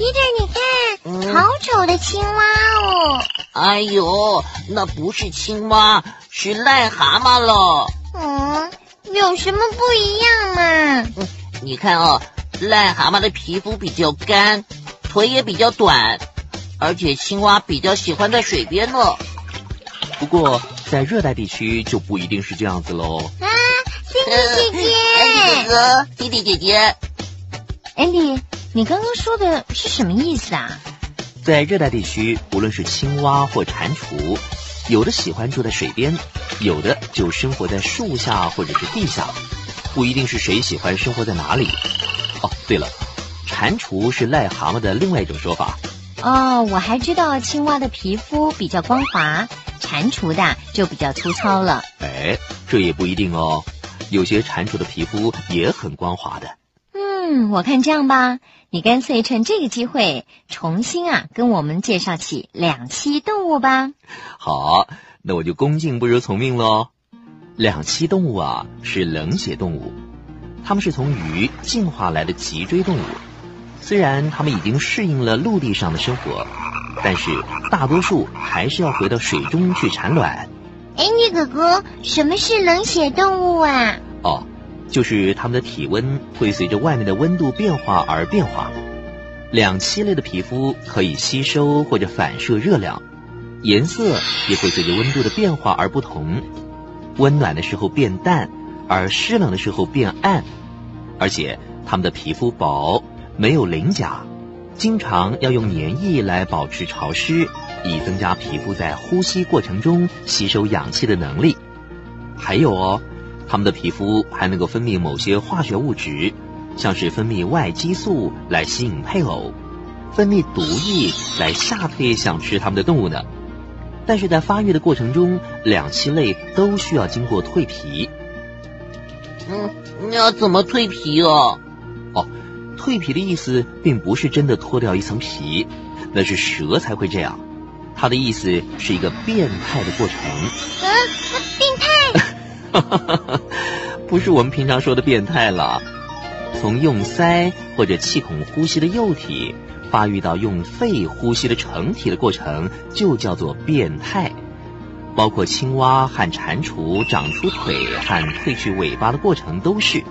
Peter，你看，好丑的青蛙哦！哎呦，那不是青蛙，是癞蛤蟆了。嗯，有什么不一样嘛？你看哦，癞蛤蟆的皮肤比较干，腿也比较短，而且青蛙比较喜欢在水边呢。不过在热带地区就不一定是这样子喽。啊，弟弟姐姐，安迪哥哥，弟弟姐姐。Andy，你刚刚说的是什么意思啊？在热带地区，无论是青蛙或蟾蜍，有的喜欢住在水边，有的就生活在树下或者是地下，不一定是谁喜欢生活在哪里。哦，对了，蟾蜍是癞蛤蟆的另外一种说法。哦，我还知道青蛙的皮肤比较光滑，蟾蜍的就比较粗糙了。哎，这也不一定哦，有些蟾蜍的皮肤也很光滑的。嗯，我看这样吧，你干脆趁这个机会重新啊跟我们介绍起两栖动物吧。好，那我就恭敬不如从命喽。两栖动物啊是冷血动物，它们是从鱼进化来的脊椎动物。虽然它们已经适应了陆地上的生活，但是大多数还是要回到水中去产卵。哎，你哥哥，什么是冷血动物啊？哦。就是它们的体温会随着外面的温度变化而变化。两栖类的皮肤可以吸收或者反射热量，颜色也会随着温度的变化而不同。温暖的时候变淡，而湿冷的时候变暗。而且它们的皮肤薄，没有鳞甲，经常要用粘液来保持潮湿，以增加皮肤在呼吸过程中吸收氧气的能力。还有哦。它们的皮肤还能够分泌某些化学物质，像是分泌外激素来吸引配偶，分泌毒液来吓退想吃它们的动物呢。但是在发育的过程中，两栖类都需要经过蜕皮。嗯，那要怎么蜕皮哦？哦，蜕皮的意思并不是真的脱掉一层皮，那是蛇才会这样。它的意思是一个变态的过程。嗯，变态。不是我们平常说的变态了。从用鳃或者气孔呼吸的幼体发育到用肺呼吸的成体的过程，就叫做变态。包括青蛙和蟾蜍长出腿和褪去尾巴的过程都是。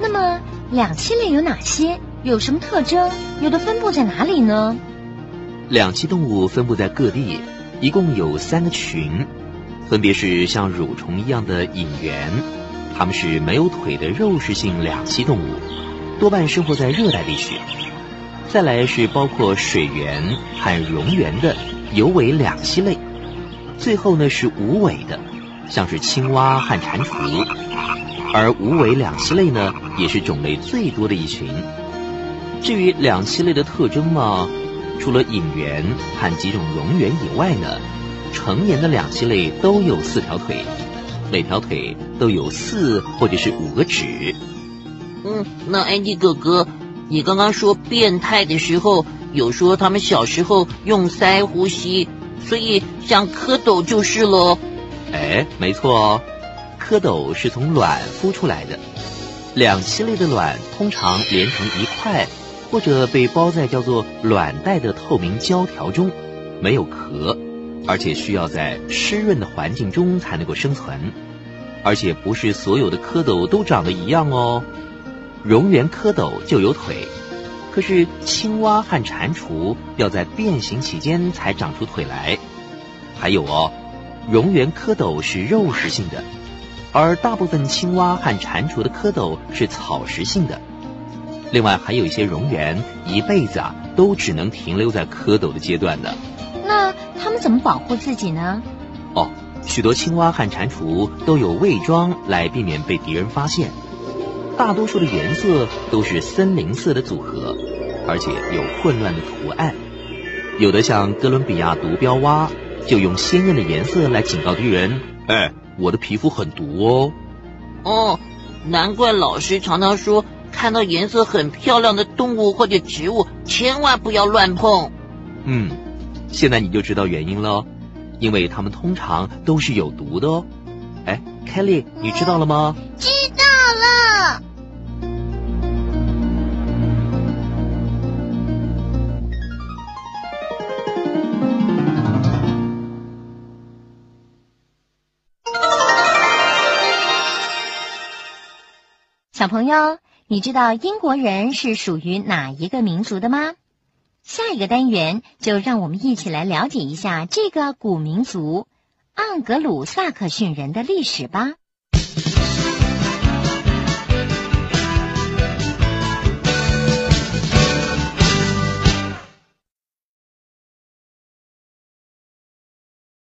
那么两栖类有哪些？有什么特征？有的分布在哪里呢？两栖动物分布在各地，一共有三个群。分别是像蠕虫一样的隐缘，它们是没有腿的肉食性两栖动物，多半生活在热带地区。再来是包括水螈和蝾螈的有尾两栖类，最后呢是无尾的，像是青蛙和蟾蜍。而无尾两栖类呢，也是种类最多的一群。至于两栖类的特征嘛，除了隐螈和几种蝾螈以外呢。成年的两栖类都有四条腿，每条腿都有四或者是五个趾。嗯，那安迪哥哥，你刚刚说变态的时候，有说他们小时候用鳃呼吸，所以像蝌蚪就是喽。哎，没错哦，蝌蚪是从卵孵出来的。两栖类的卵通常连成一块，或者被包在叫做卵袋的透明胶条中，没有壳。而且需要在湿润的环境中才能够生存，而且不是所有的蝌蚪都长得一样哦。蝾螈蝌蚪就有腿，可是青蛙和蟾蜍要在变形期间才长出腿来。还有哦，蝾螈蝌蚪是肉食性的，而大部分青蛙和蟾蜍的蝌蚪是草食性的。另外还有一些蝾螈一辈子啊都只能停留在蝌蚪的阶段的。那他们怎么保护自己呢？哦，许多青蛙和蟾蜍都有伪装来避免被敌人发现。大多数的颜色都是森林色的组合，而且有混乱的图案。有的像哥伦比亚毒标蛙，就用鲜艳的颜色来警告敌人：“哎，我的皮肤很毒哦。”哦，难怪老师常常说，看到颜色很漂亮的动物或者植物，千万不要乱碰。嗯。现在你就知道原因了哦，因为它们通常都是有毒的哦。哎，Kelly，你知道了吗？知道了。小朋友，你知道英国人是属于哪一个民族的吗？下一个单元就让我们一起来了解一下这个古民族——盎格鲁撒克逊人的历史吧。